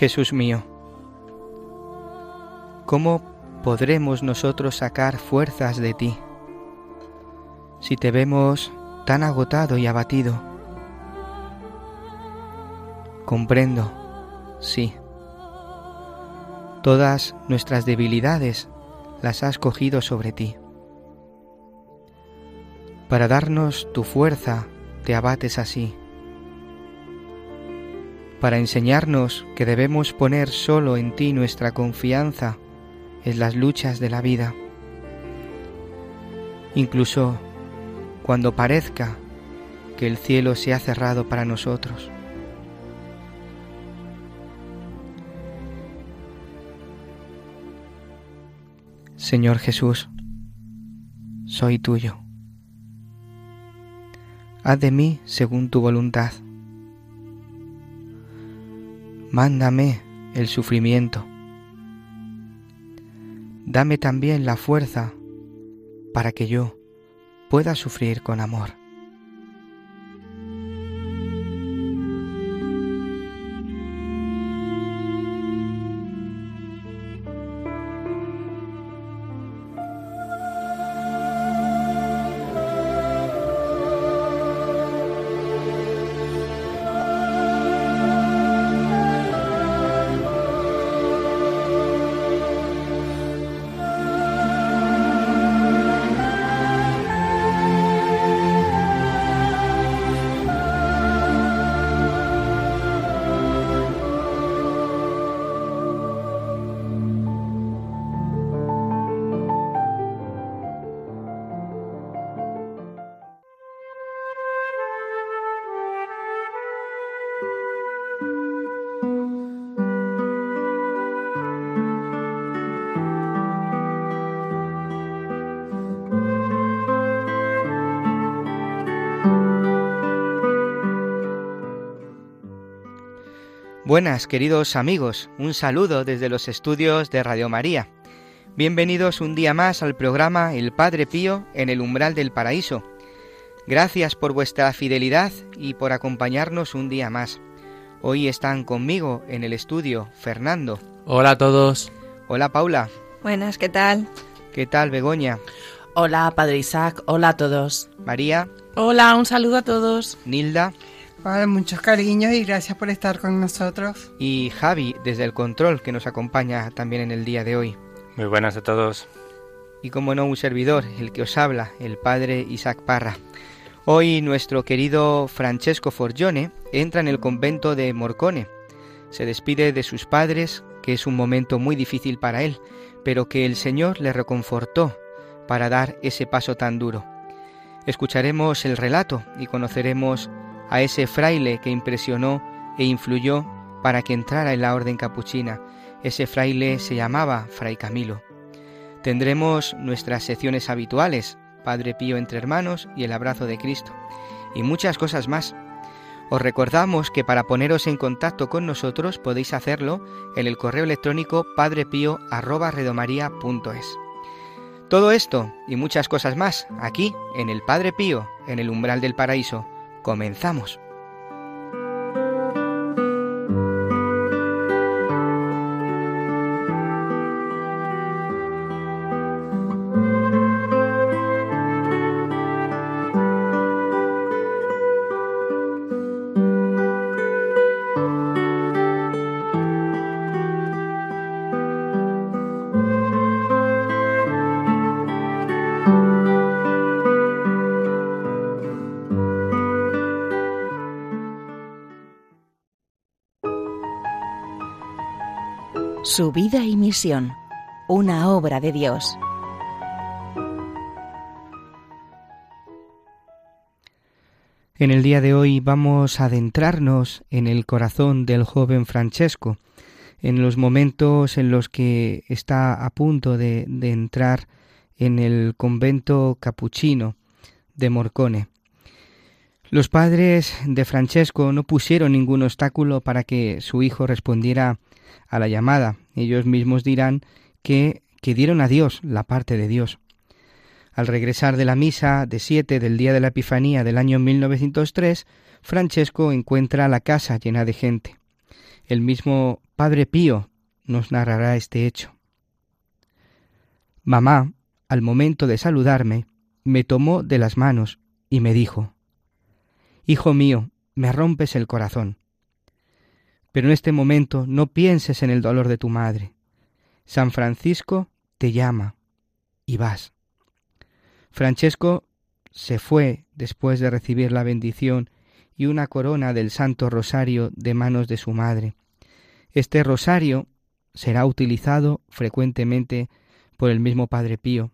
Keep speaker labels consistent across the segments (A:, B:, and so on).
A: Jesús mío, ¿cómo podremos nosotros sacar fuerzas de ti si te vemos tan agotado y abatido? Comprendo, sí. Todas nuestras debilidades las has cogido sobre ti. Para darnos tu fuerza te abates así para enseñarnos que debemos poner solo en ti nuestra confianza en las luchas de la vida. Incluso cuando parezca que el cielo se ha cerrado para nosotros. Señor Jesús, soy tuyo. Haz de mí según tu voluntad mándame el sufrimiento. Dame también la fuerza para que yo pueda sufrir con amor. Buenas, queridos amigos, un saludo desde los estudios de Radio María. Bienvenidos un día más al programa El Padre Pío en el umbral del paraíso. Gracias por vuestra fidelidad y por acompañarnos un día más. Hoy están conmigo en el estudio Fernando.
B: Hola a todos.
A: Hola Paula.
C: Buenas, ¿qué tal?
A: ¿Qué tal Begoña?
D: Hola, Padre Isaac. Hola a todos.
A: María.
E: Hola, un saludo a todos.
A: Nilda.
F: Vale, muchos cariños y gracias por estar con nosotros.
A: Y Javi desde el control que nos acompaña también en el día de hoy.
B: Muy buenas a todos.
A: Y como no un servidor, el que os habla, el padre Isaac Parra. Hoy nuestro querido Francesco Forgione entra en el convento de Morcone. Se despide de sus padres, que es un momento muy difícil para él, pero que el Señor le reconfortó para dar ese paso tan duro. Escucharemos el relato y conoceremos a ese fraile que impresionó e influyó para que entrara en la orden capuchina. Ese fraile se llamaba Fray Camilo. Tendremos nuestras secciones habituales, Padre Pío entre hermanos y el abrazo de Cristo, y muchas cosas más. Os recordamos que para poneros en contacto con nosotros podéis hacerlo en el correo electrónico padrepío@redomaria.es. Todo esto y muchas cosas más aquí en el Padre Pío, en el umbral del paraíso. Comenzamos.
C: Su vida y misión, una obra de Dios.
A: En el día de hoy vamos a adentrarnos en el corazón del joven Francesco, en los momentos en los que está a punto de, de entrar en el convento capuchino de Morcone. Los padres de Francesco no pusieron ningún obstáculo para que su hijo respondiera a la llamada. Ellos mismos dirán que, que dieron a Dios la parte de Dios. Al regresar de la misa de siete del día de la Epifanía del año 1903, Francesco encuentra la casa llena de gente. El mismo Padre Pío nos narrará este hecho. Mamá, al momento de saludarme, me tomó de las manos y me dijo Hijo mío, me rompes el corazón. Pero en este momento no pienses en el dolor de tu madre. San Francisco te llama y vas. Francesco se fue después de recibir la bendición y una corona del Santo Rosario de manos de su madre. Este rosario será utilizado frecuentemente por el mismo Padre Pío.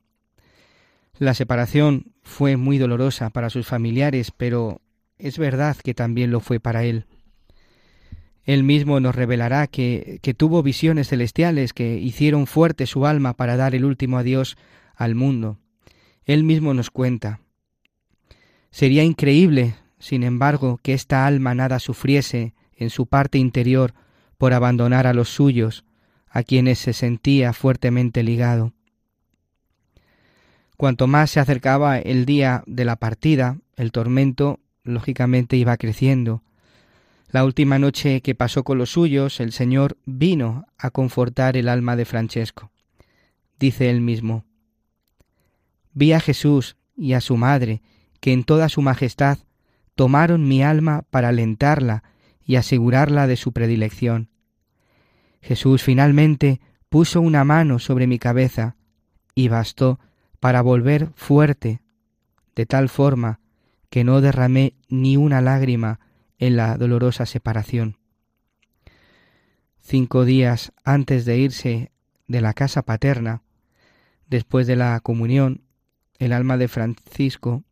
A: La separación fue muy dolorosa para sus familiares, pero es verdad que también lo fue para él. Él mismo nos revelará que, que tuvo visiones celestiales que hicieron fuerte su alma para dar el último adiós al mundo. Él mismo nos cuenta. Sería increíble, sin embargo, que esta alma nada sufriese en su parte interior por abandonar a los suyos, a quienes se sentía fuertemente ligado. Cuanto más se acercaba el día de la partida, el tormento lógicamente iba creciendo, la última noche que pasó con los suyos, el Señor vino a confortar el alma de Francesco. Dice él mismo, Vi a Jesús y a su madre, que en toda su majestad tomaron mi alma para alentarla y asegurarla de su predilección. Jesús finalmente puso una mano sobre mi cabeza y bastó para volver fuerte, de tal forma que no derramé ni una lágrima en la dolorosa separación. Cinco días antes de irse de la casa paterna, después de la comunión, el alma de Francisco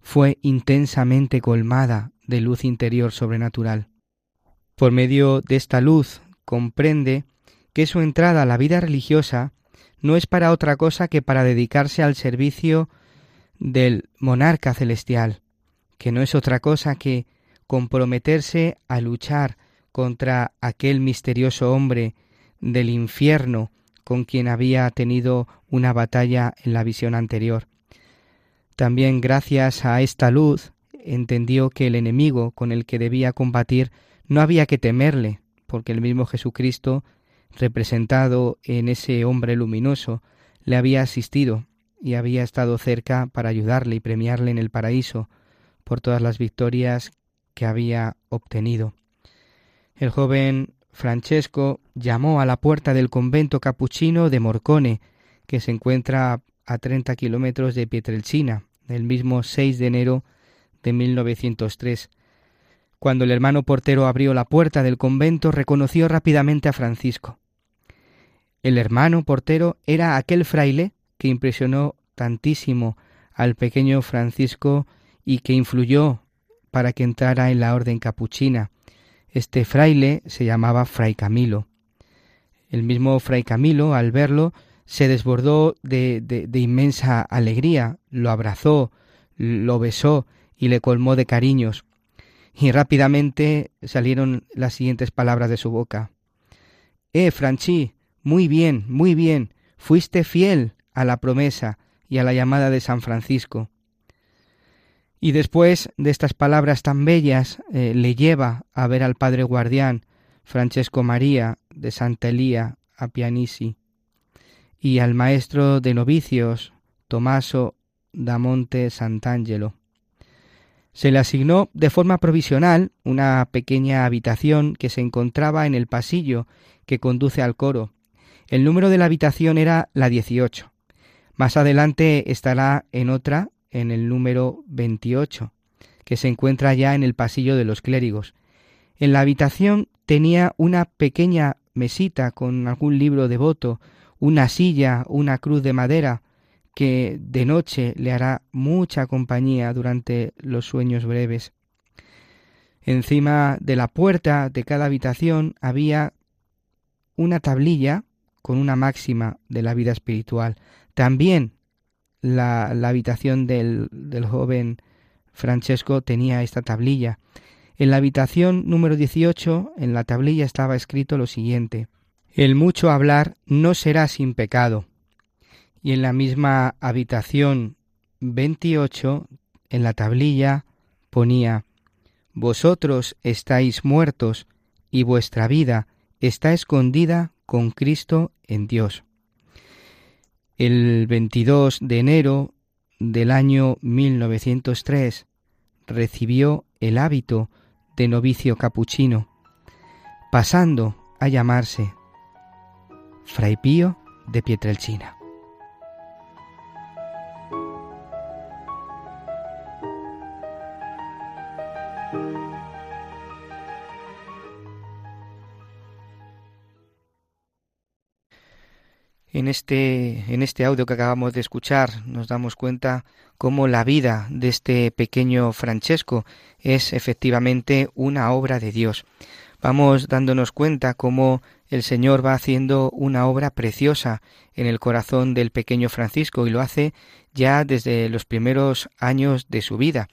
A: fue intensamente colmada de luz interior sobrenatural. Por medio de esta luz comprende que su entrada a la vida religiosa no es para otra cosa que para dedicarse al servicio del monarca celestial, que no es otra cosa que comprometerse a luchar contra aquel misterioso hombre del infierno con quien había tenido una batalla en la visión anterior. También gracias a esta luz entendió que el enemigo con el que debía combatir no había que temerle, porque el mismo Jesucristo, representado en ese hombre luminoso, le había asistido y había estado cerca para ayudarle y premiarle en el paraíso por todas las victorias que había obtenido. El joven Francesco llamó a la puerta del convento capuchino de Morcone, que se encuentra a 30 kilómetros de Pietrelcina, el mismo 6 de enero de 1903. Cuando el hermano portero abrió la puerta del convento, reconoció rápidamente a Francisco. El hermano portero era aquel fraile que impresionó tantísimo al pequeño Francisco y que influyó para que entrara en la orden capuchina. Este fraile se llamaba Fray Camilo. El mismo Fray Camilo, al verlo, se desbordó de, de, inmensa alegría, lo abrazó, lo besó y le colmó de cariños. y rápidamente salieron las siguientes palabras de su boca. Eh, Franchi, muy bien, muy bien, fuiste fiel a la promesa y a la llamada de San Francisco. Y después de estas palabras tan bellas, eh, le lleva a ver al padre guardián, Francesco María de Santa Elía a Pianisi, y al maestro de novicios, Tomaso da Monte Sant'Angelo. Se le asignó de forma provisional una pequeña habitación que se encontraba en el pasillo que conduce al coro. El número de la habitación era la 18. Más adelante estará en otra, en el número 28, que se encuentra ya en el pasillo de los clérigos. En la habitación tenía una pequeña mesita con algún libro devoto, una silla, una cruz de madera, que de noche le hará mucha compañía durante los sueños breves. Encima de la puerta de cada habitación había una tablilla con una máxima de la vida espiritual. También la, habitación del, del joven Francesco tenía esta tablilla. En la habitación número 18, en la tablilla estaba escrito lo siguiente. El mucho hablar no será sin pecado y en la misma habitación 28, en la tablilla, ponía Vosotros estáis muertos y vuestra vida está escondida con Cristo en Dios. El 22 de enero del año 1903 recibió el hábito de novicio capuchino, pasando a llamarse Fray Pío de Pietrelcina. En este, en este audio que acabamos de escuchar nos damos cuenta cómo la vida de este pequeño Francesco es efectivamente una obra de Dios. Vamos dándonos cuenta cómo el Señor va haciendo una obra preciosa en el corazón del pequeño Francisco y lo hace ya desde los primeros años de su vida.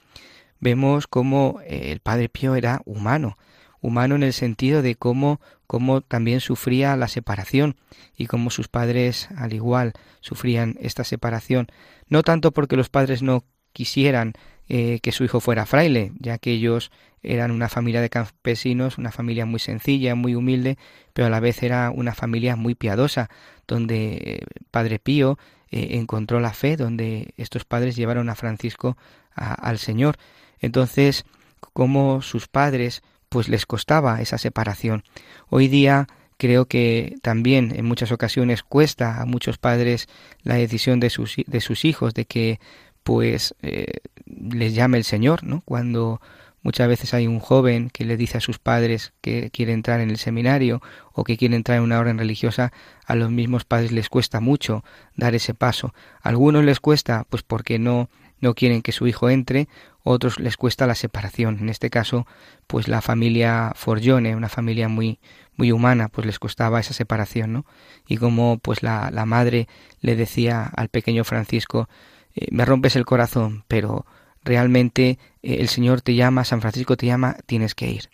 A: Vemos cómo el Padre Pío era humano, humano en el sentido de cómo, cómo también sufría la separación y cómo sus padres al igual sufrían esta separación, no tanto porque los padres no quisieran eh, que su hijo fuera fraile, ya que ellos eran una familia de campesinos, una familia muy sencilla, muy humilde, pero a la vez era una familia muy piadosa, donde eh, Padre Pío eh, encontró la fe, donde estos padres llevaron a Francisco al Señor. Entonces, como sus padres pues les costaba esa separación. Hoy día creo que también en muchas ocasiones cuesta a muchos padres la decisión de sus, de sus hijos de que pues eh, les llame el Señor, ¿no? Cuando muchas veces hay un joven que le dice a sus padres que quiere entrar en el seminario o que quiere entrar en una orden religiosa, a los mismos padres les cuesta mucho dar ese paso. A algunos les cuesta pues porque no no quieren que su hijo entre, otros les cuesta la separación. En este caso, pues la familia Forgione, una familia muy muy humana, pues les costaba esa separación, ¿no? Y como pues la, la madre le decía al pequeño Francisco, eh, me rompes el corazón, pero realmente eh, el Señor te llama, San Francisco te llama, tienes que ir.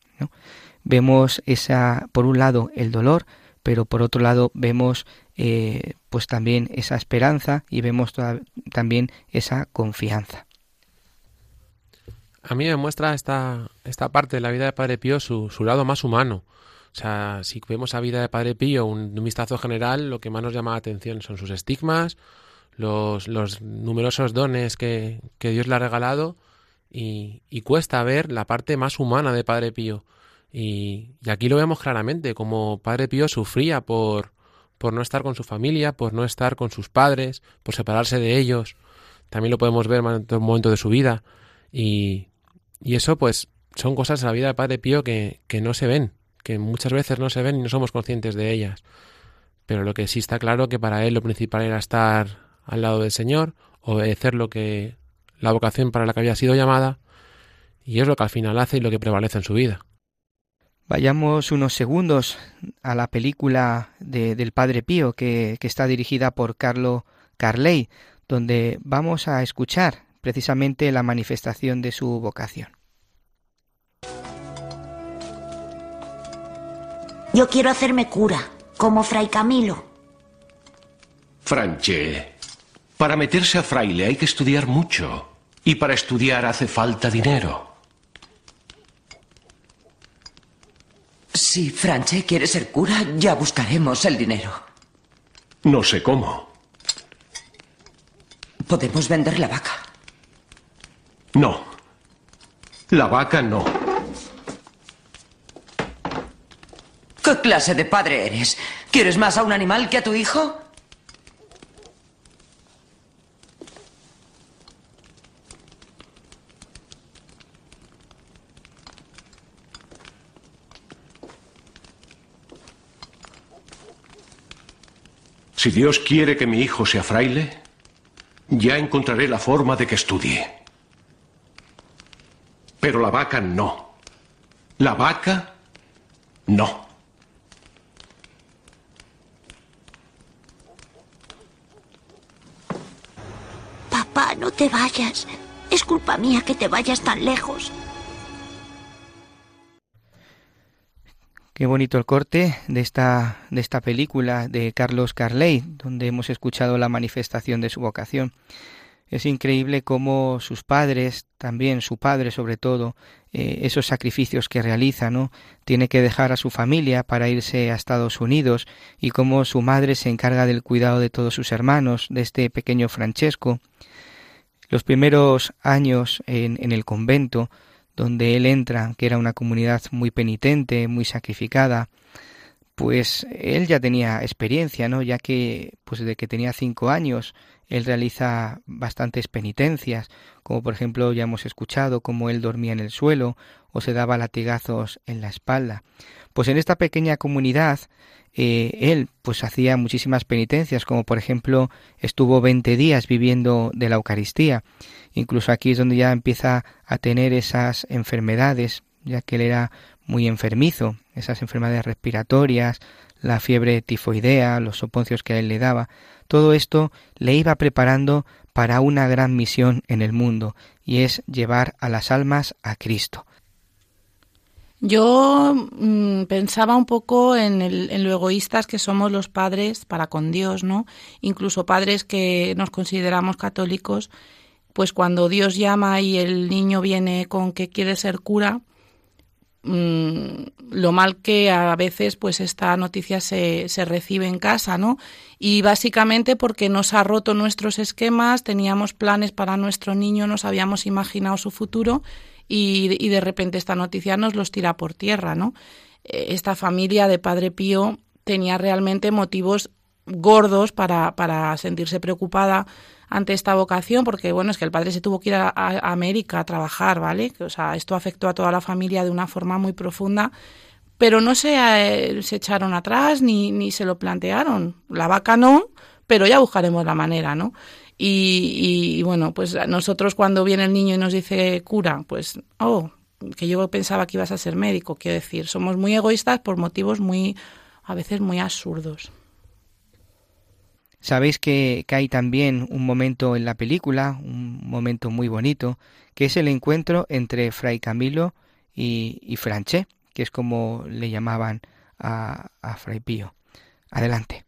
A: Vemos esa, por un lado, el dolor, pero por otro lado vemos eh, pues también esa esperanza y vemos también esa confianza.
B: A mí me muestra esta, esta parte de la vida de Padre Pío su, su lado más humano. O sea, si vemos la vida de Padre Pío, un, un, vistazo general, lo que más nos llama la atención son sus estigmas, los, los numerosos dones que, que, Dios le ha regalado y, y, cuesta ver la parte más humana de Padre Pío. Y, y aquí lo vemos claramente, como Padre Pío sufría por, por no estar con su familia, por no estar con sus padres, por separarse de ellos. También lo podemos ver en un momento de su vida. Y, y eso, pues, son cosas de la vida de Padre Pío que, que no se ven, que muchas veces no se ven y no somos conscientes de ellas. Pero lo que sí está claro que para él lo principal era estar al lado del Señor, obedecer lo que la vocación para la que había sido llamada, y es lo que al final hace y lo que prevalece en su vida.
A: Vayamos unos segundos a la película de, del Padre Pío que, que está dirigida por Carlo Carley, donde vamos a escuchar precisamente la manifestación de su vocación.
G: Yo quiero hacerme cura, como Fray Camilo.
H: Franche, para meterse a fraile hay que estudiar mucho. Y para estudiar hace falta dinero.
I: Si Franche quiere ser cura, ya buscaremos el dinero.
H: No sé cómo.
I: Podemos vender la vaca.
H: No. La vaca no.
I: ¿Qué clase de padre eres? ¿Quieres más a un animal que a tu hijo?
H: Si Dios quiere que mi hijo sea fraile, ya encontraré la forma de que estudie. Pero la vaca no. La vaca no.
G: Papá, no te vayas. Es culpa mía que te vayas tan lejos.
A: Qué bonito el corte de esta, de esta película de Carlos Carley, donde hemos escuchado la manifestación de su vocación. Es increíble cómo sus padres, también su padre sobre todo, eh, esos sacrificios que realiza, ¿no? Tiene que dejar a su familia para irse a Estados Unidos y cómo su madre se encarga del cuidado de todos sus hermanos, de este pequeño Francesco. Los primeros años en, en el convento, donde él entra, que era una comunidad muy penitente, muy sacrificada, pues él ya tenía experiencia, ¿no? Ya que, pues desde que tenía cinco años, él realiza bastantes penitencias, como por ejemplo ya hemos escuchado cómo él dormía en el suelo o se daba latigazos en la espalda. Pues en esta pequeña comunidad eh, él pues hacía muchísimas penitencias, como por ejemplo estuvo 20 días viviendo de la Eucaristía. Incluso aquí es donde ya empieza a tener esas enfermedades, ya que él era muy enfermizo, esas enfermedades respiratorias, la fiebre tifoidea, los soponcios que a él le daba. Todo esto le iba preparando para una gran misión en el mundo, y es llevar a las almas a Cristo.
E: Yo mmm, pensaba un poco en, el, en, lo egoístas que somos los padres para con Dios, ¿no? Incluso padres que nos consideramos católicos, pues cuando Dios llama y el niño viene con que quiere ser cura, mmm, lo mal que a veces pues esta noticia se, se recibe en casa, ¿no? Y básicamente porque nos ha roto nuestros esquemas, teníamos planes para nuestro niño, nos habíamos imaginado su futuro y, y, de repente esta noticia nos los tira por tierra, ¿no? Esta familia de Padre Pío tenía realmente motivos gordos para, para sentirse preocupada ante esta vocación, porque bueno, es que el padre se tuvo que ir a, a América a trabajar, ¿vale? O sea, esto afectó a toda la familia de una forma muy profunda, pero no se, eh, se echaron atrás ni, ni se lo plantearon. La vaca no, pero ya buscaremos la manera, ¿no? Y, y, bueno, pues nosotros cuando viene el niño y nos dice cura, pues, oh, que yo pensaba que ibas a ser médico, quiero decir, somos muy egoístas por motivos muy, a veces muy absurdos.
A: Sabéis que, que, hay también un momento en la película, un momento muy bonito, que es el encuentro entre Fray Camilo y, y Franché, que es como le llamaban a, a Fray Pío. Adelante.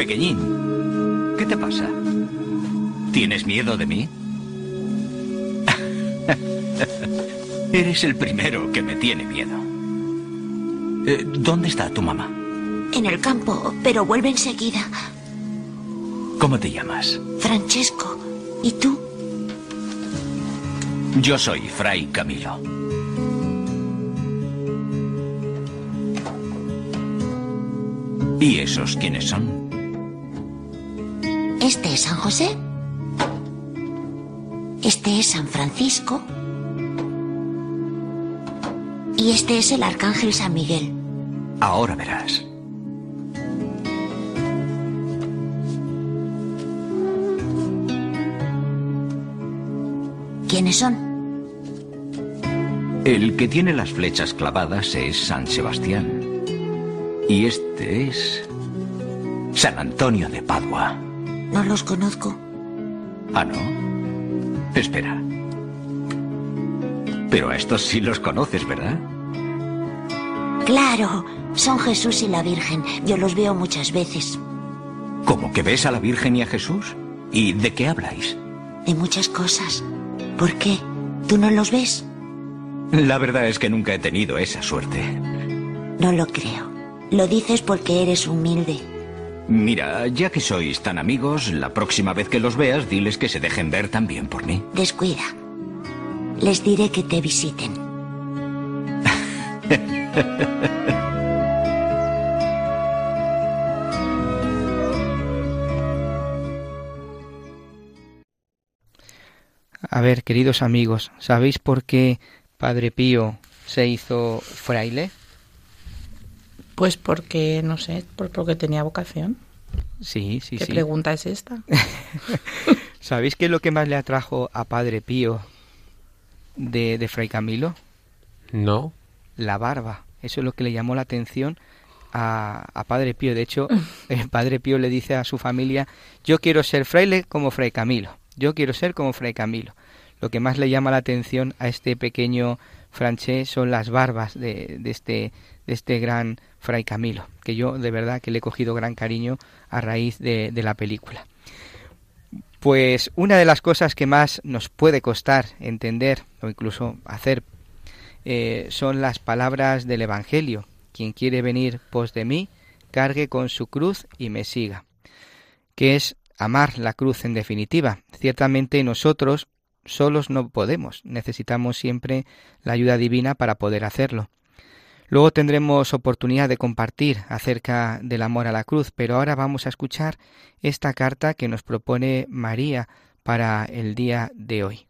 J: Pequeñín. ¿Qué te pasa? ¿Tienes miedo de mí? Eres el primero que me tiene miedo. Eh, ¿Dónde está tu mamá?
G: En el campo, pero vuelve enseguida.
J: ¿Cómo te llamas?
G: Francesco. ¿Y tú?
J: Yo soy Fray Camilo. ¿Y esos quiénes son?
G: Este es San José. Este es San Francisco. Y este es el Arcángel San Miguel.
J: Ahora verás.
G: ¿Quiénes son?
J: El que tiene las flechas clavadas es San Sebastián. Y este es San Antonio de Padua.
G: No los conozco.
J: Ah, ¿no? Espera. Pero a estos sí los conoces, ¿verdad?
G: Claro, son Jesús y la Virgen. Yo los veo muchas veces.
J: ¿Cómo que ves a la Virgen y a Jesús? ¿Y de qué habláis?
G: De muchas cosas. ¿Por qué? ¿Tú no los ves?
J: La verdad es que nunca he tenido esa suerte.
G: No lo creo. Lo dices porque eres humilde.
J: Mira, ya que sois tan amigos, la próxima vez que los veas, diles que se dejen ver también por mí.
G: Descuida. Les diré que te visiten.
A: A ver, queridos amigos, ¿sabéis por qué Padre Pío se hizo fraile?
E: Pues porque, no sé, por- porque tenía vocación.
A: Sí, sí,
E: ¿Qué
A: sí.
E: pregunta es esta?
A: ¿Sabéis qué es lo que más le atrajo a Padre Pío de, de Fray Camilo?
B: No.
A: La barba. Eso es lo que le llamó la atención a, a Padre Pío. De hecho, el Padre Pío le dice a su familia, yo quiero ser fraile como Fray Camilo. Yo quiero ser como Fray Camilo. Lo que más le llama la atención a este pequeño francés son las barbas de, de este, de este gran Fray Camilo, que yo de verdad que le he cogido gran cariño a raíz de, de la película. Pues una de las cosas que más nos puede costar entender o incluso hacer eh, son las palabras del Evangelio. Quien quiere venir pos de mí, cargue con su cruz y me siga. Que es amar la cruz en definitiva. Ciertamente nosotros solos no podemos, necesitamos siempre la ayuda divina para poder hacerlo. Luego tendremos oportunidad de compartir acerca del amor a la cruz, pero ahora vamos a escuchar esta carta que nos propone María para el día de hoy.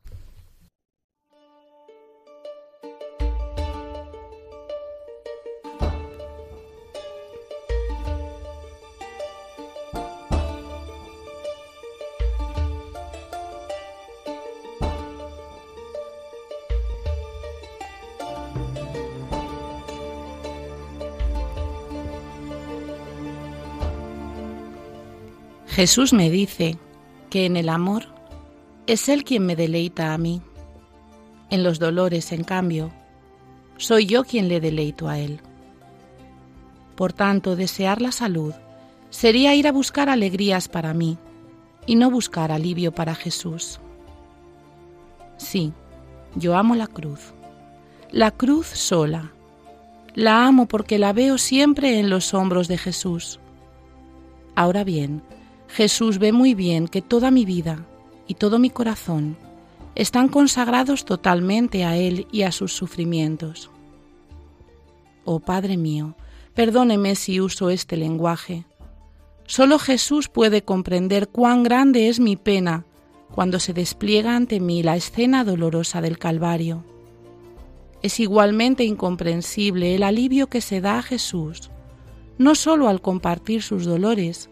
E: Jesús me dice que en el amor es Él quien me deleita a mí. En los dolores, en cambio, soy yo quien le deleito a Él. Por tanto, desear la salud sería ir a buscar alegrías para mí y no buscar alivio para Jesús. Sí, yo amo la cruz, la cruz sola. La amo porque la veo siempre en los hombros de Jesús. Ahora bien, Jesús ve muy bien que toda mi vida y todo mi corazón están consagrados totalmente a Él y a sus sufrimientos. Oh Padre mío, perdóneme si uso este lenguaje. Solo Jesús puede comprender cuán grande es mi pena cuando se despliega ante mí la escena dolorosa del Calvario. Es igualmente incomprensible el alivio que se da a Jesús, no sólo al compartir sus dolores,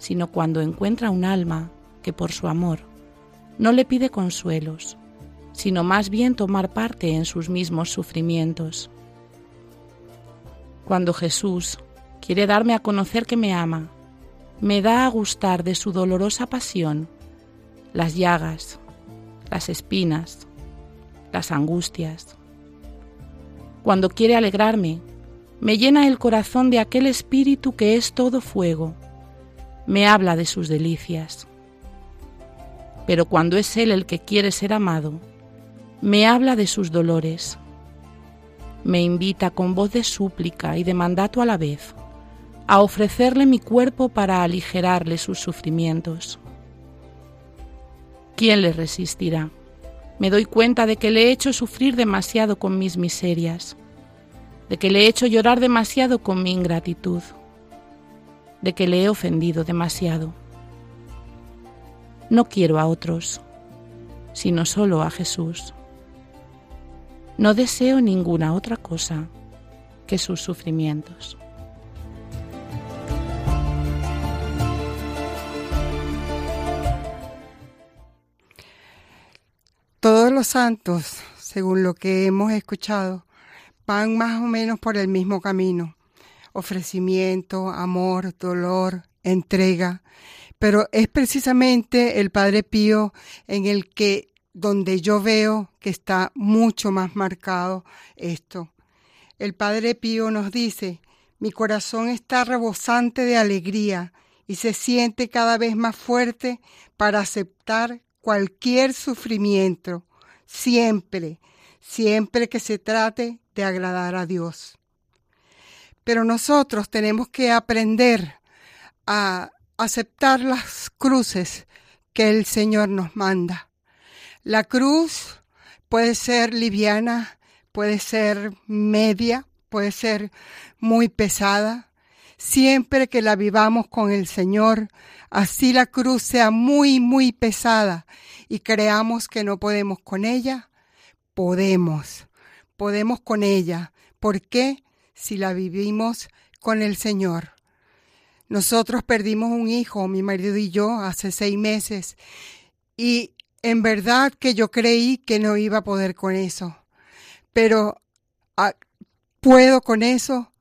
E: sino cuando encuentra un alma que por su amor no le pide consuelos, sino más bien tomar parte en sus mismos sufrimientos. Cuando Jesús quiere darme a conocer que me ama, me da a gustar de su dolorosa pasión las llagas, las espinas, las angustias. Cuando quiere alegrarme, me llena el corazón de aquel espíritu que es todo fuego, me habla de sus delicias. Pero cuando es Él el que quiere ser amado, me habla de sus dolores. Me invita con voz de súplica y de mandato a la vez a ofrecerle mi cuerpo para aligerarle sus sufrimientos. ¿Quién le resistirá? Me doy cuenta de que le he hecho sufrir demasiado con mis miserias, de que le he hecho llorar demasiado con mi ingratitud de que le he ofendido demasiado. No quiero a otros, sino solo a Jesús. No deseo ninguna otra cosa que sus sufrimientos.
F: Todos los santos según lo que hemos escuchado, van más o menos por el mismo camino. Ofrecimiento, amor, dolor, entrega. Pero es precisamente el Padre Pío en el que donde yo veo que está mucho más marcado esto. El Padre Pío nos dice, mi corazón está rebosante de alegría y se siente cada vez más fuerte para aceptar cualquier sufrimiento, siempre, siempre que se trate de agradar a Dios. Pero nosotros tenemos que aprender a aceptar las cruces que el Señor nos manda. La cruz puede ser liviana, puede ser media, puede ser muy pesada. Siempre que la vivamos con el Señor, así la cruz sea muy, muy pesada y creamos que no podemos con ella, podemos, podemos con ella. ¿Por qué? Si la vivimos con el Señor. Nosotros perdimos un hijo, mi marido y yo, hace seis meses, y en verdad que yo creí que no iba a poder con eso, pero ah, puedo con eso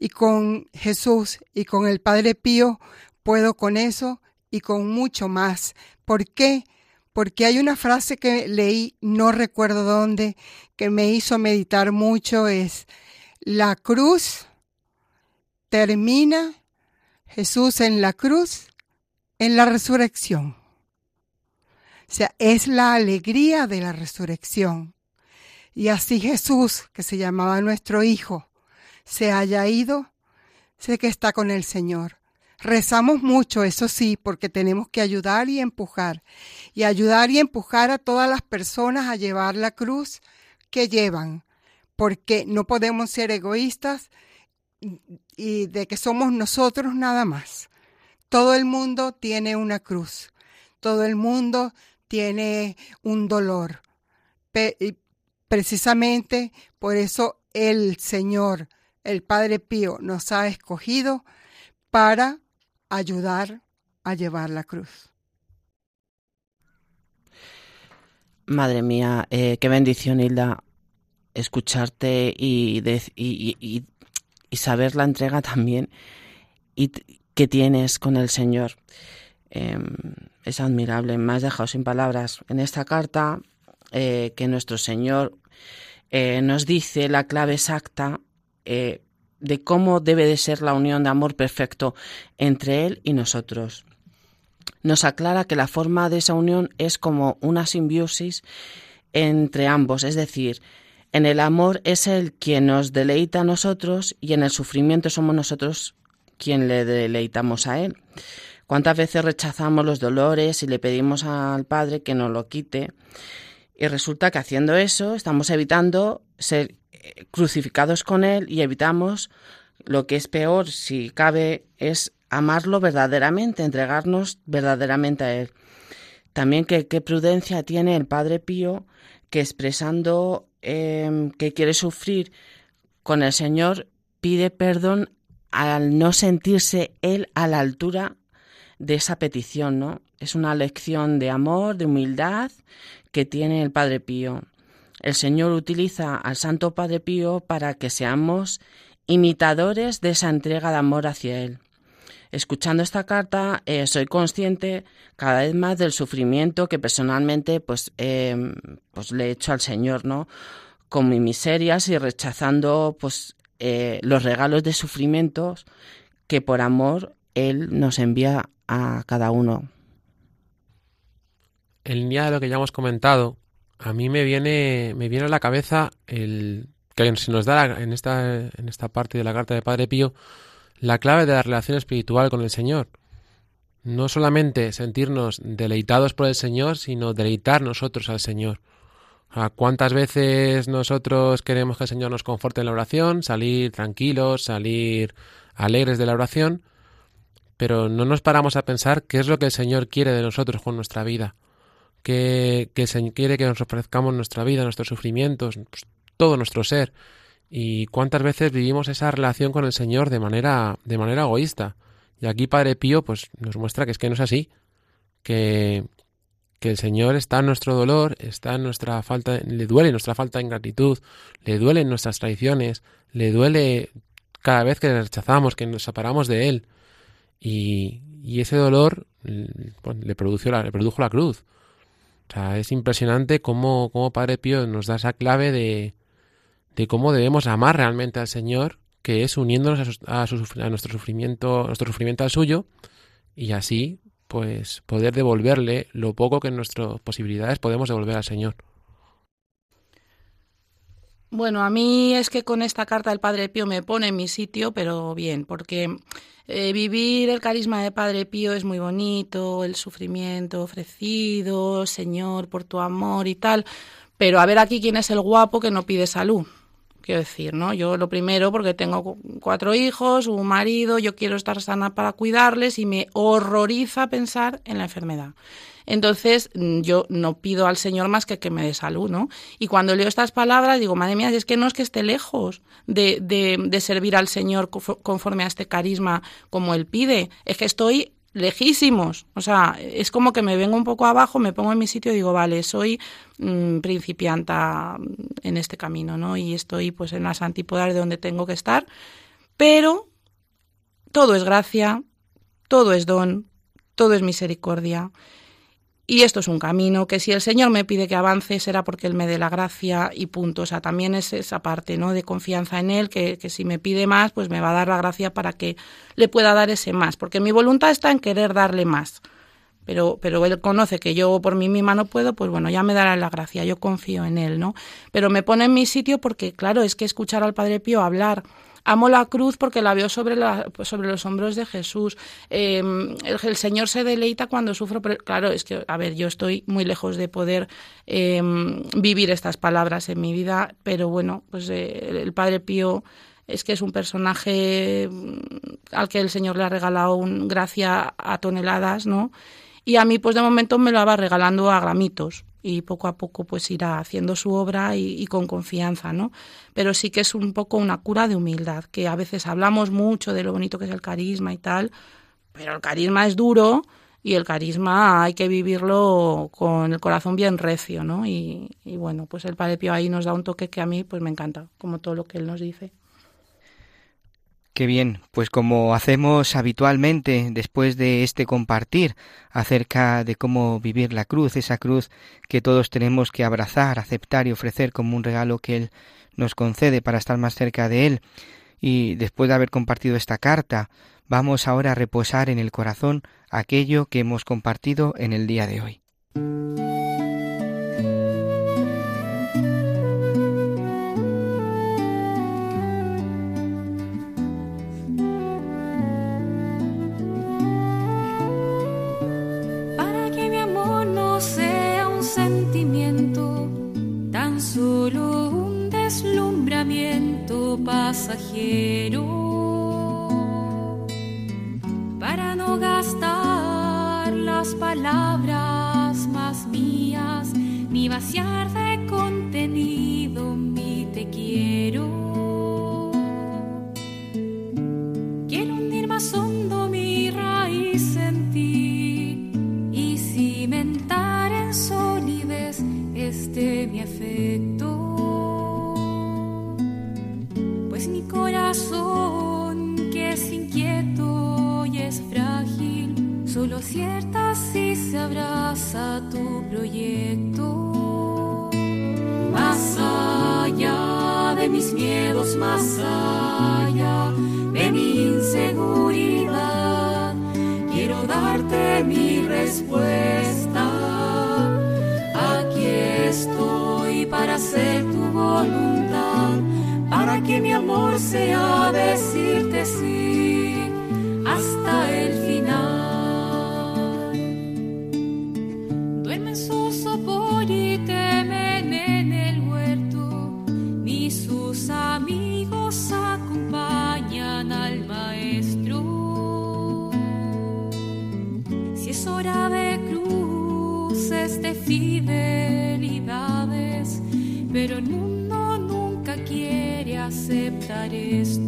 F: y con Jesús y con el Padre Pío, puedo con eso y con mucho más. ¿Por qué? Porque hay una frase que leí, no recuerdo dónde, que me hizo meditar mucho, es, la cruz termina, Jesús en la cruz, en la resurrección. O sea, es la alegría de la resurrección. Y así Jesús, que se llamaba nuestro Hijo, se haya ido, sé que está con el Señor. Rezamos mucho, eso sí, porque tenemos que ayudar y empujar. Y ayudar y empujar a todas las personas a llevar la cruz que llevan. Porque no podemos ser egoístas y de que somos nosotros nada más. Todo el mundo tiene una cruz. Todo el mundo tiene un dolor. precisamente por eso el Señor, el Padre Pío, nos ha escogido para ayudar a llevar la cruz.
D: Madre mía, eh, qué bendición, Hilda, escucharte y, y, y, saber la entrega también y que tienes con el Señor. Em, es admirable, me has dejado sin palabras. En esta carta eh, que nuestro Señor eh, nos dice la clave exacta eh, de cómo debe de ser la unión de amor perfecto entre Él y nosotros. Nos aclara que la forma de esa unión es como una simbiosis entre ambos, es decir, en el amor es Él quien nos deleita a nosotros y en el sufrimiento somos nosotros quien le deleitamos a Él. ¿Cuántas veces rechazamos los dolores y le pedimos al Padre que nos lo quite? Y resulta que haciendo eso estamos evitando ser eh, crucificados con Él y evitamos lo que es peor, si cabe, es amarlo verdaderamente, entregarnos verdaderamente a Él. También qué, prudencia tiene el Padre Pío que expresando em, que quiere sufrir con el Señor pide perdón al no sentirse Él a la altura de esa petición, ¿no? Es una lección de amor, de humildad que tiene el Padre Pío. El Señor utiliza al Santo Padre Pío para que seamos imitadores de esa entrega de amor hacia Él. Escuchando esta carta, eh, soy consciente cada vez más del sufrimiento que personalmente pues, em, pues le he hecho al Señor, ¿no? Con mis miserias y rechazando pues, eh, los regalos de sufrimientos que por amor Él nos envía a cada uno.
B: En línea de lo que ya hemos comentado, a mí me viene, me viene a la cabeza el que se nos da en esta, en esta parte de la carta de Padre Pío la clave de la relación espiritual con el Señor. No solamente sentirnos deleitados por el Señor, sino deleitar nosotros al Señor. ¿Cuántas veces nosotros queremos que el Señor nos conforte en la oración, salir tranquilos, salir alegres de la oración, pero no nos paramos a pensar qué es lo que el Señor quiere de nosotros con nuestra vida, que, que Señor quiere que nos ofrezcamos nuestra vida, nuestros sufrimientos, pues, todo nuestro ser. Y cuántas veces vivimos esa relación con el Señor de manera, de manera egoísta. Y aquí Padre Pío pues, nos muestra que es que no es así, que, que el Señor está en nuestro dolor, está en nuestra falta, le duele nuestra falta de ingratitud, le duelen nuestras traiciones, le duele cada vez que le rechazamos, que nos separamos de Él. Y, ese dolor le, produjo la, produjo la cruz. O sea, es impresionante cómo, cómo Padre Pío nos da esa clave de, de cómo debemos amar realmente al Señor, que es uniéndonos a, a nuestro sufrimiento, a nuestro sufrimiento al suyo, y así pues poder devolverle lo poco que en nuestras posibilidades podemos devolver al Señor.
E: Bueno, a mí es que con esta carta del Padre Pío me pone en mi sitio, pero bien, porque eh, vivir el carisma de Padre Pío es muy bonito, el sufrimiento ofrecido, Señor, por tu amor y tal, pero a ver aquí quién es el guapo que no pide salud. Quiero decir, ¿no? Yo lo primero, porque tengo cuatro hijos, un marido, yo quiero estar sana para cuidarles y me horroriza pensar en la enfermedad. Entonces, mm, yo no pido al Señor más que que me dé salud, ¿no? Y cuando leo estas palabras, digo, madre mía, es que no es que esté lejos de, de, de servir al Señor conforme a este carisma como Él pide, es que estoy lejísimos. O sea, es como que me vengo un poco abajo, me pongo en mi sitio y digo, vale, soy mm, principianta en este camino, ¿no? Y estoy pues en las antípodas de donde tengo que estar. Pero todo es gracia, todo es don, todo es misericordia. Y esto es un camino que si el Señor me pide que avance será porque Él me dé la gracia y punto. O sea, también es esa parte, ¿no? De confianza en Él, que, que, si me pide más, pues me va a dar la gracia para que le pueda dar ese más. Porque mi voluntad está en querer darle más. Pero, pero Él conoce que yo por mí misma no puedo, pues bueno, ya me dará la gracia, yo confío en Él, ¿no? Pero me pone en mi sitio porque, claro, es que escuchar al Padre Pío hablar Amo la cruz porque la veo sobre, sobre los hombros de Jesús. Em, el, Señor se deleita cuando sufro. claro, es que, a ver, yo estoy muy lejos de poder em, vivir estas palabras en mi vida, pero bueno, pues eh, el Padre Pío es que es un personaje mm, al que el Señor le ha regalado un, gracia a toneladas, ¿no? Y a mí, pues de momento me lo va regalando a gramitos y poco a poco pues irá haciendo su obra y, con confianza, ¿no? Pero sí que es un poco una cura de humildad, que a veces hablamos mucho de lo bonito que es el carisma y tal, pero el carisma es duro y el carisma hay que vivirlo con el corazón bien recio, ¿no? Y, y bueno, pues el Padre Pío ahí nos da un toque que a mí pues me encanta, como todo lo que él nos dice.
A: Qué bien, pues como hacemos habitualmente después de este compartir acerca de cómo vivir la cruz, esa cruz que todos tenemos que abrazar, aceptar y ofrecer como un regalo que Él nos concede para estar más cerca de Él. Y después de haber compartido esta carta, vamos ahora a reposar en el corazón aquello que hemos compartido en el día de hoy.
K: Pasajero para no gastar las palabras más mías ni vaciar de contenido mi te quiero. Quiero hundir más que es inquieto y es frágil, solo cierta si se abraza tu proyecto. Más allá de mis miedos, más allá de mi inseguridad, quiero darte mi respuesta. Aquí estoy para hacer tu voluntad para que mi amor sea decirte sí hasta el final. Aceptar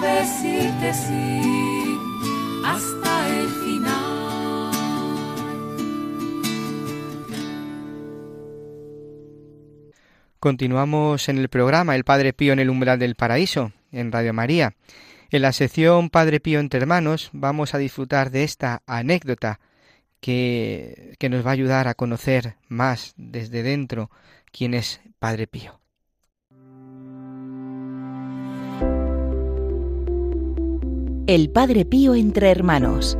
K: decirte sí hasta el final.
A: Continuamos en el programa El Padre Pío en el umbral del paraíso, en Radio María. En la sección Padre Pío entre hermanos vamos a disfrutar de esta anécdota que, que nos va a ayudar a conocer más desde dentro quién es Padre Pío.
C: El Padre Pío entre hermanos.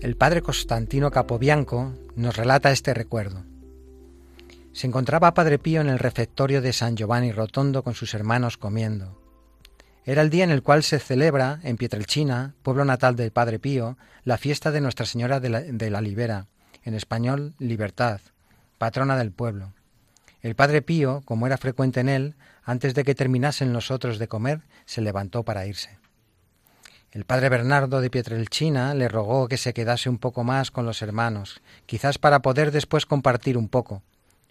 L: El padre Constantino Capobianco nos relata este recuerdo. Se encontraba Padre Pío en el refectorio de San Giovanni Rotondo con sus hermanos comiendo. Era el día en el cual se celebra en Pietrelcina, pueblo natal del Padre Pío, la fiesta de Nuestra Señora de la, de la Libera, en español Libertad, patrona del pueblo. El Padre Pío, como era frecuente en él, antes de que terminasen los otros de comer, se levantó para irse. El padre Bernardo de Pietrelcina le rogó que se quedase un poco más con los hermanos, quizás para poder después compartir un poco.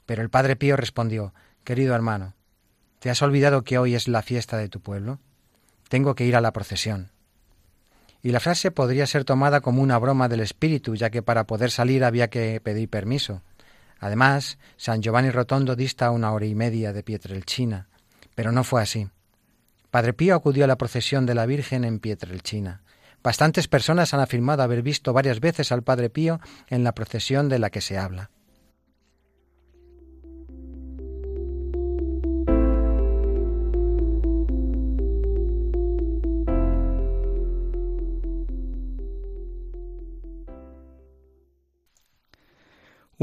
L: Pero el padre Pío respondió Querido hermano, ¿te has olvidado que hoy es la fiesta de tu pueblo? Tengo que ir a la procesión. Y la frase podría ser tomada como una broma del espíritu, ya que para poder salir había que pedir permiso. Además, San Giovanni Rotondo dista una hora y media de Pietrelcina, pero no fue así. Padre Pío acudió a la procesión de la Virgen en Pietrelcina. Bastantes personas han afirmado haber visto varias veces al Padre Pío en la procesión de la que se habla.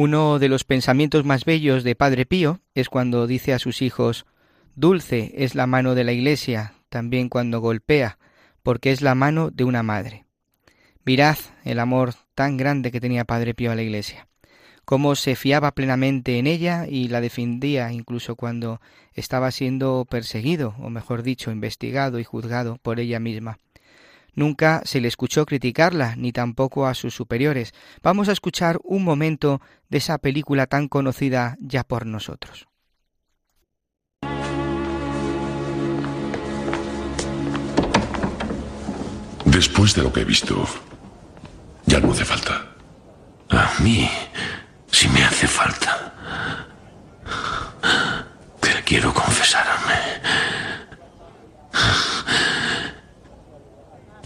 A: Uno de los pensamientos más bellos de Padre Pío es cuando dice a sus hijos Dulce es la mano de la Iglesia, también cuando golpea, porque es la mano de una madre. Mirad el amor tan grande que tenía Padre Pío a la Iglesia, cómo se fiaba plenamente en ella y la defendía incluso cuando estaba siendo perseguido, o mejor dicho, investigado y juzgado por ella misma. Nunca se le escuchó criticarla, ni tampoco a sus superiores. Vamos a escuchar un momento de esa película tan conocida ya por nosotros.
M: Después de lo que he visto, ya no hace falta.
H: A mí sí me hace falta. Pero quiero confesarme.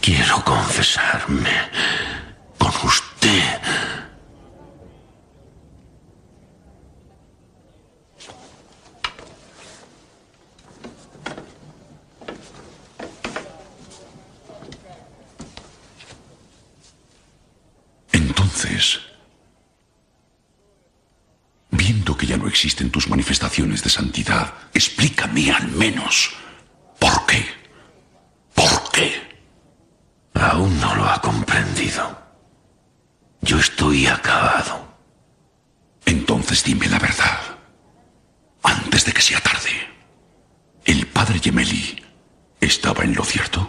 H: Quiero confesarme con usted.
M: Entonces, viendo que ya no existen tus manifestaciones de santidad, explícame al menos por qué. ¿Por qué?
H: Ha comprendido. Yo estoy acabado.
M: Entonces dime la verdad. Antes de que sea tarde. ¿El padre Gemelli estaba en lo cierto?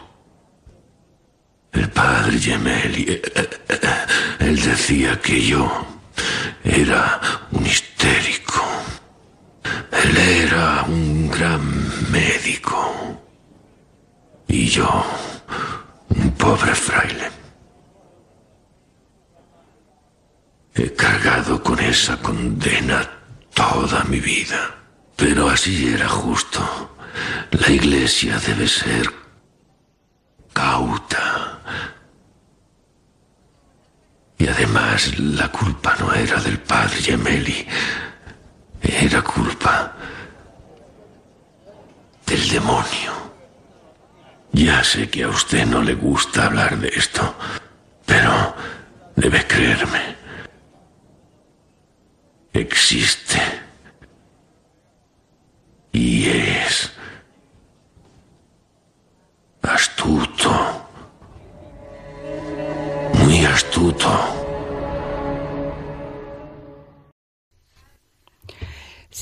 H: El padre Gemelli. eh, eh, eh, Él decía que yo era un histérico. Él era un gran médico. Y yo, pobre fraile. He cargado con esa condena toda mi vida. Pero así era justo. La iglesia debe ser cauta. Y además la culpa no era del padre Gemelli, era culpa del demonio. Ya sé que a usted no le gusta hablar de esto, pero debe creerme. Existe. Y es astuto. Muy astuto.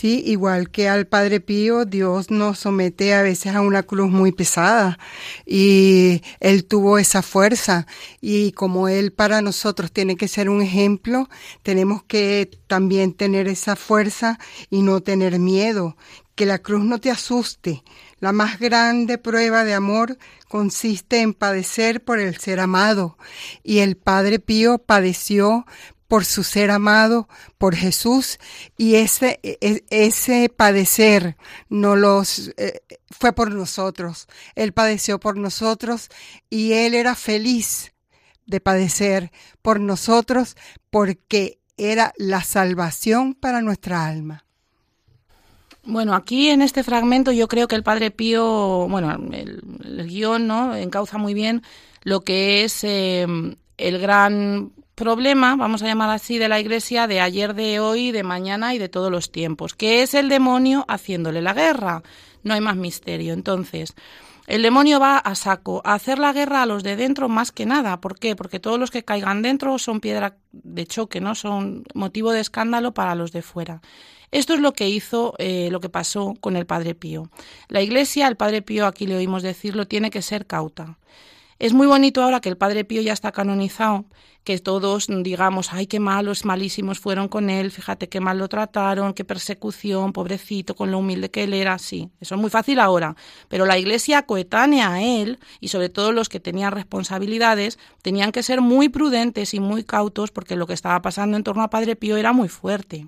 F: Sí, igual que al Padre Pío, Dios nos somete a veces a una cruz muy pesada y Él tuvo esa fuerza. Y como Él para nosotros tiene que ser un ejemplo, tenemos que también tener esa fuerza y no tener miedo, que la cruz no te asuste. La más grande prueba de amor consiste en padecer por el ser amado. Y el Padre Pío padeció por su ser amado por Jesús y ese e- ese padecer no los eh, fue por nosotros él padeció por nosotros y él era feliz de padecer por nosotros porque era la salvación para nuestra alma
E: Bueno, aquí en este fragmento yo creo que el Padre Pío, bueno, el, el guion, ¿no? Encauza muy bien lo que es eh, el gran problema, vamos a llamar así, de la Iglesia de ayer, de hoy, de mañana y de todos los tiempos, que es el demonio haciéndole la guerra. No hay más misterio. Entonces, el demonio va a saco, a hacer la guerra a los de dentro más que nada. ¿Por qué? Porque todos los que caigan dentro son piedra de choque, ¿no? Son motivo de escándalo para los de fuera. Esto es lo que hizo, eh, lo que pasó con el Padre Pío. La Iglesia, el Padre Pío, aquí le oímos decirlo, tiene que ser cauta. Es muy bonito ahora que el Padre Pío ya está canonizado, que todos digamos, ay, qué malos, malísimos fueron con él, fíjate qué mal lo trataron, qué persecución, pobrecito, con lo humilde que él era, sí, eso es muy fácil ahora, pero la iglesia coetánea a él, y sobre todo los que tenían responsabilidades, tenían que ser muy prudentes y muy cautos porque lo que estaba pasando en torno a Padre Pío era muy fuerte.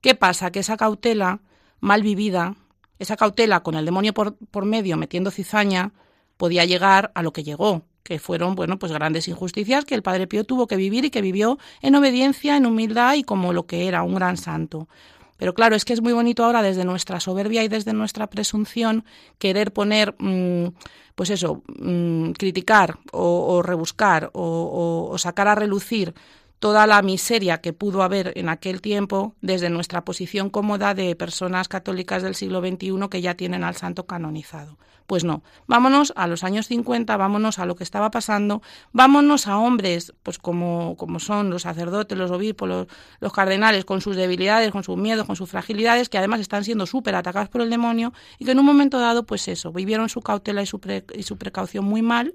E: ¿Qué pasa? Que esa cautela mal vivida, esa cautela con el demonio por, por medio metiendo cizaña, podía llegar a lo que llegó, que fueron, bueno, pues grandes injusticias que el Padre Pío tuvo que vivir y que vivió en obediencia, en humildad y como lo que era, un gran santo. Pero claro, es que es muy bonito ahora desde nuestra soberbia y desde nuestra presunción querer poner, mmm, pues eso, mmm, criticar o, o rebuscar o, o sacar a relucir toda la miseria que pudo haber en aquel tiempo desde nuestra posición cómoda de personas católicas del siglo XXI que ya tienen al santo canonizado. Pues no, vámonos a los años 50, vámonos a lo que estaba pasando, vámonos a hombres, pues como, como son los sacerdotes, los obispos, los, los cardenales, con sus debilidades, con sus miedos, con sus fragilidades, que además están siendo súper atacados por el demonio y que en un momento dado, pues eso, vivieron su cautela y su, pre, y su precaución muy mal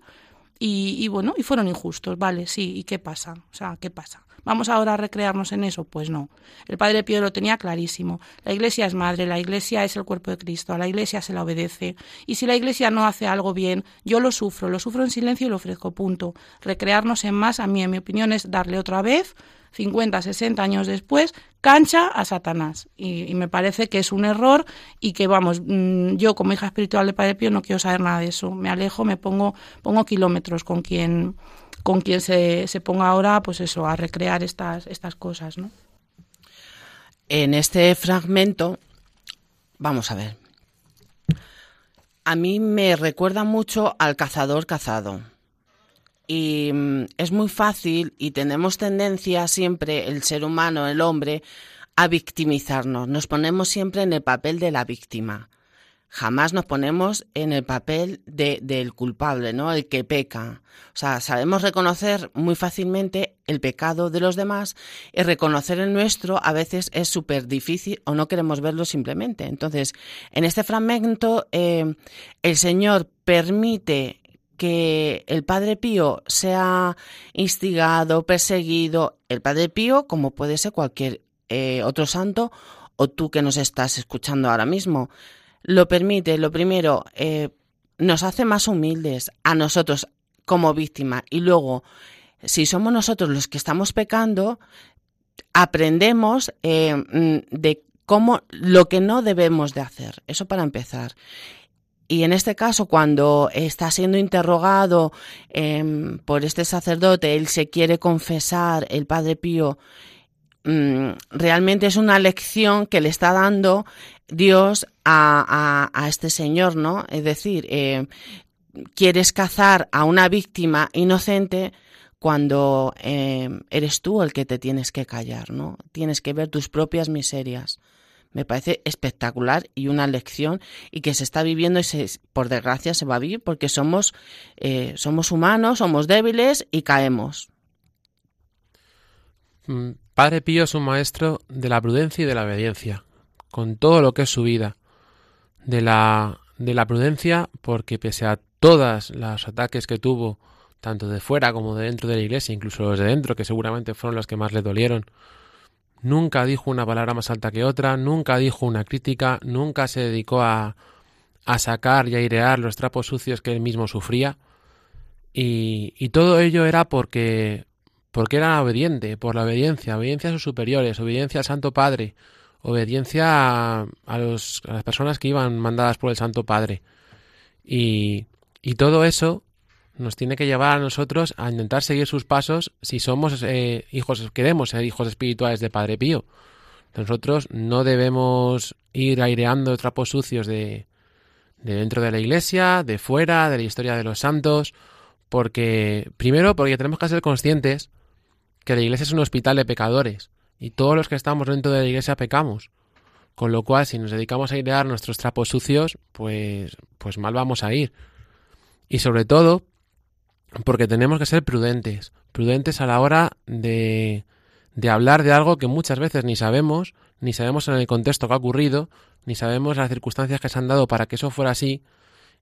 E: Y, y bueno, y fueron injustos, vale, sí, ¿y qué pasa? O sea, ¿qué pasa? ¿Vamos ahora a recrearnos en eso? Pues no. El Padre Pío lo tenía clarísimo. La Iglesia es madre, la Iglesia es el cuerpo de Cristo, a la Iglesia se la obedece. Y si la Iglesia no hace algo bien, yo lo sufro, lo sufro en silencio y lo ofrezco, punto. Recrearnos en más, a mí, en mi opinión, es darle otra vez 50, 60 años después, cancha a Satanás. Y, me parece que es un error y que, vamos, mm, yo como hija espiritual de Padre Pío no quiero saber nada de eso. Me alejo, me pongo, pongo kilómetros con quien con quien se, se ponga ahora, pues eso, a recrear estas, estas cosas, ¿no?
D: En este fragmento, vamos a ver, a mí me recuerda mucho al cazador cazado. Y mm, es muy fácil y tenemos tendencia siempre, el ser humano, el hombre, a victimizarnos. Nos ponemos siempre en el papel de la víctima jamás nos ponemos en el papel de, del culpable, ¿no? El que peca. O sea, sabemos reconocer muy fácilmente el pecado de los demás y reconocer el nuestro a veces es súper difícil o no queremos verlo simplemente. Entonces, en este fragmento, eh, el Señor permite que el Padre Pío sea instigado, perseguido, el Padre Pío, como puede ser cualquier eh, otro santo, o tú que nos estás escuchando ahora mismo lo permite, lo primero, eh, nos hace más humildes a nosotros como víctima y luego, si somos nosotros los que estamos pecando, aprendemos eh, mm, de cómo lo que no debemos de hacer. Eso para empezar. Y en este caso, cuando está siendo interrogado em, por este sacerdote, él se quiere confesar, el Padre Pío, mm, realmente es una lección que le está dando Dios a, este señor, ¿no? Es decir, eh, quieres cazar a una víctima inocente cuando eh, eres tú el que te tienes que callar, ¿no? Tienes que ver tus propias miserias. Me parece espectacular y una lección y que se está viviendo y se, por desgracia se va a vivir porque somos, eh, somos humanos, somos débiles y caemos.
B: Mm, Padre Pío es un maestro de la prudencia y de la obediencia con todo lo que es su vida, de la, de la prudencia, porque pese a todos los ataques que tuvo, tanto de fuera como de dentro de la iglesia, incluso los de dentro, que seguramente fueron los que más le dolieron, nunca dijo una palabra más alta que otra, nunca dijo una crítica, nunca se dedicó a, a sacar y airear los trapos sucios que él mismo sufría, y, y todo ello era porque, porque era obediente, por la obediencia, obediencia a sus superiores, obediencia al Santo Padre, obediencia a, los, a las personas que iban mandadas por el Santo Padre. Y, y, todo eso nos tiene que llevar a nosotros a intentar seguir sus pasos si somos eh, hijos, queremos ser hijos espirituales de Padre Pío. Nosotros no debemos ir aireando trapos sucios de, de dentro de la iglesia, de fuera, de la historia de los santos, porque, primero, porque tenemos que ser conscientes que la iglesia es un hospital de pecadores y todos los que estamos dentro de la iglesia pecamos. Con lo cual, si nos dedicamos a idear nuestros trapos sucios, pues, pues mal vamos a ir. Y sobre todo, porque tenemos que ser prudentes, prudentes a la hora de, de hablar de algo que muchas veces ni sabemos, ni sabemos en el contexto que ha ocurrido, ni sabemos las circunstancias que se han dado para que eso fuera así,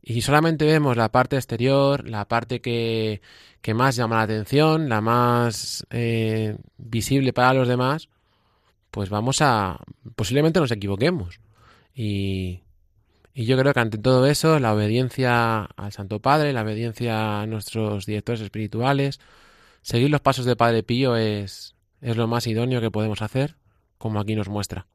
B: y solamente vemos la parte exterior, la parte que, que más llama la atención, la más eh, visible para los demás, pues vamos a... posiblemente nos equivoquemos. Y, y yo creo que ante todo eso, la obediencia al Santo Padre, la obediencia a nuestros directores espirituales, seguir los pasos de Padre Pío es, es lo más idóneo que podemos hacer, como aquí nos muestra.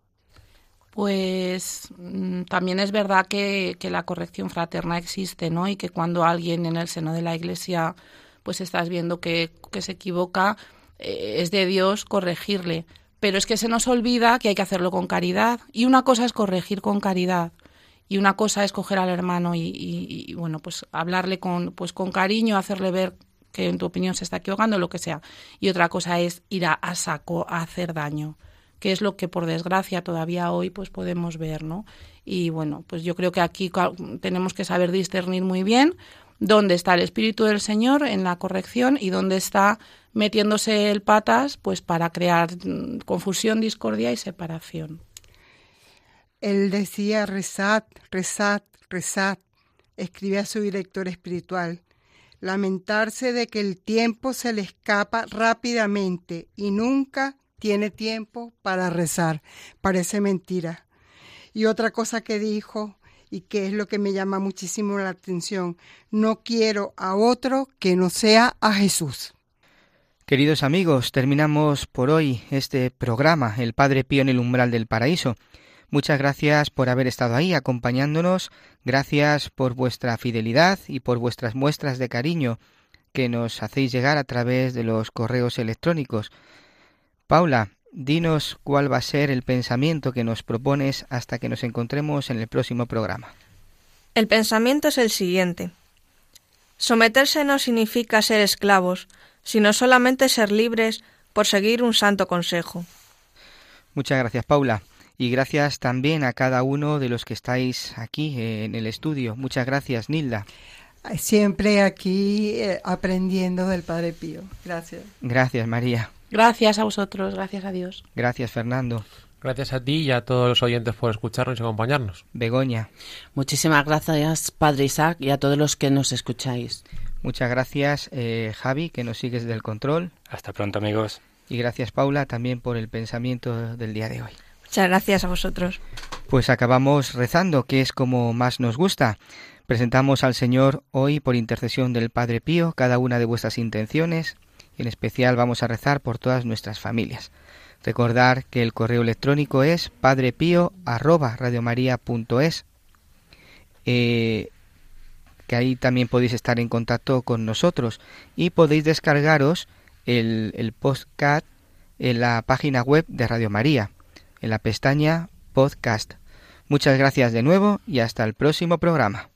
E: Pues mm, también es verdad que, que, la corrección fraterna existe, ¿no? Y que cuando alguien en el seno de la Iglesia, pues estás viendo que, que se equivoca, eh, es de Dios corregirle. Pero es que se nos olvida que hay que hacerlo con caridad. Y una cosa es corregir con caridad. Y una cosa es coger al hermano y, y, y bueno, pues hablarle con, pues con cariño, hacerle ver que en tu opinión se está equivocando, lo que sea. Y otra cosa es ir a, saco a hacer daño que es lo que por desgracia todavía hoy pues podemos ver, ¿no? Y bueno, pues yo creo que aquí tenemos que saber discernir muy bien dónde está el espíritu del Señor en la corrección y dónde está metiéndose el patas pues para crear mm, confusión, discordia y separación.
F: Él decía rezad, rezad, rezad, escribía su director espiritual. lamentarse de que el tiempo se le escapa rápidamente y nunca tiene tiempo para rezar. Parece mentira. Y otra cosa que dijo, y que es lo que me llama muchísimo la atención, no quiero a otro que no sea a Jesús.
A: Queridos amigos, terminamos por hoy este programa, El Padre Pío en el umbral del paraíso. Muchas gracias por haber estado ahí acompañándonos, gracias por vuestra fidelidad y por vuestras muestras de cariño que nos hacéis llegar a través de los correos electrónicos. Paula, dinos cuál va a ser el pensamiento que nos propones hasta que nos encontremos en el próximo programa.
N: El pensamiento es el siguiente. Someterse no significa ser esclavos, sino solamente ser libres por seguir un santo consejo.
A: Muchas gracias, Paula. Y gracias también a cada uno de los que estáis aquí en el estudio. Muchas gracias, Nilda.
F: Siempre aquí eh, aprendiendo del Padre Pío. Gracias.
A: Gracias, María.
E: Gracias a vosotros, gracias a Dios.
A: Gracias, Fernando.
B: Gracias a ti y a todos los oyentes por escucharnos y acompañarnos.
A: Begoña.
D: Muchísimas gracias, Padre Isaac, y a todos los que nos escucháis.
A: Muchas gracias, eh, Javi, que nos sigues del control.
O: Hasta pronto, amigos.
A: Y gracias, Paula, también por el pensamiento del día de hoy.
N: Muchas gracias a vosotros.
A: Pues acabamos rezando, que es como más nos gusta. Presentamos al Señor hoy, por intercesión del Padre Pío, cada una de vuestras intenciones. En especial vamos a rezar por todas nuestras familias. Recordar que el correo electrónico es padrepío@radiomaria.es. Eh, que ahí también podéis estar en contacto con nosotros y podéis descargaros el, el en la página web de Radio María, en la pestaña podcast. Muchas gracias de nuevo y hasta el próximo programa.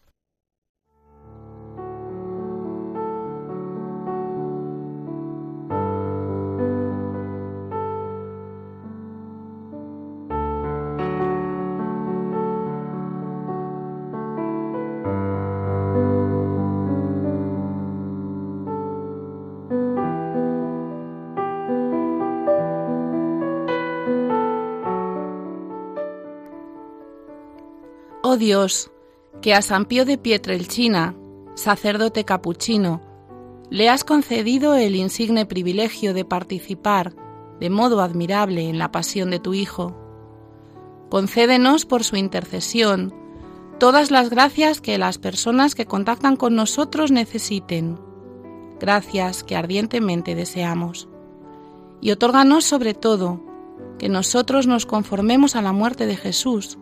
E: Oh Dios, que a San Pío de Pietrelcina, sacerdote capuchino, le has concedido el insigne privilegio de participar de modo admirable en la pasión de tu Hijo. Concédenos por su intercesión todas las gracias que las personas que contactan con nosotros necesiten, gracias que ardientemente deseamos. Y otórganos sobre todo que nosotros nos conformemos a la muerte de Jesús,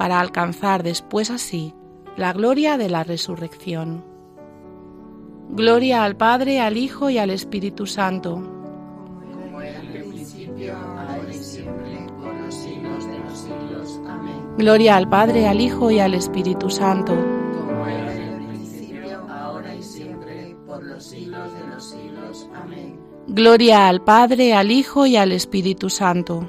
E: para alcanzar después así la gloria de la resurrección. Gloria al Padre, al Hijo y al Espíritu Santo.
P: Como era en el principio, ahora y siempre, por los siglos de los siglos. Amén.
E: Gloria al Padre, al Hijo y al Espíritu Santo.
P: Amén.
E: Gloria al Padre, al Hijo y al Espíritu Santo.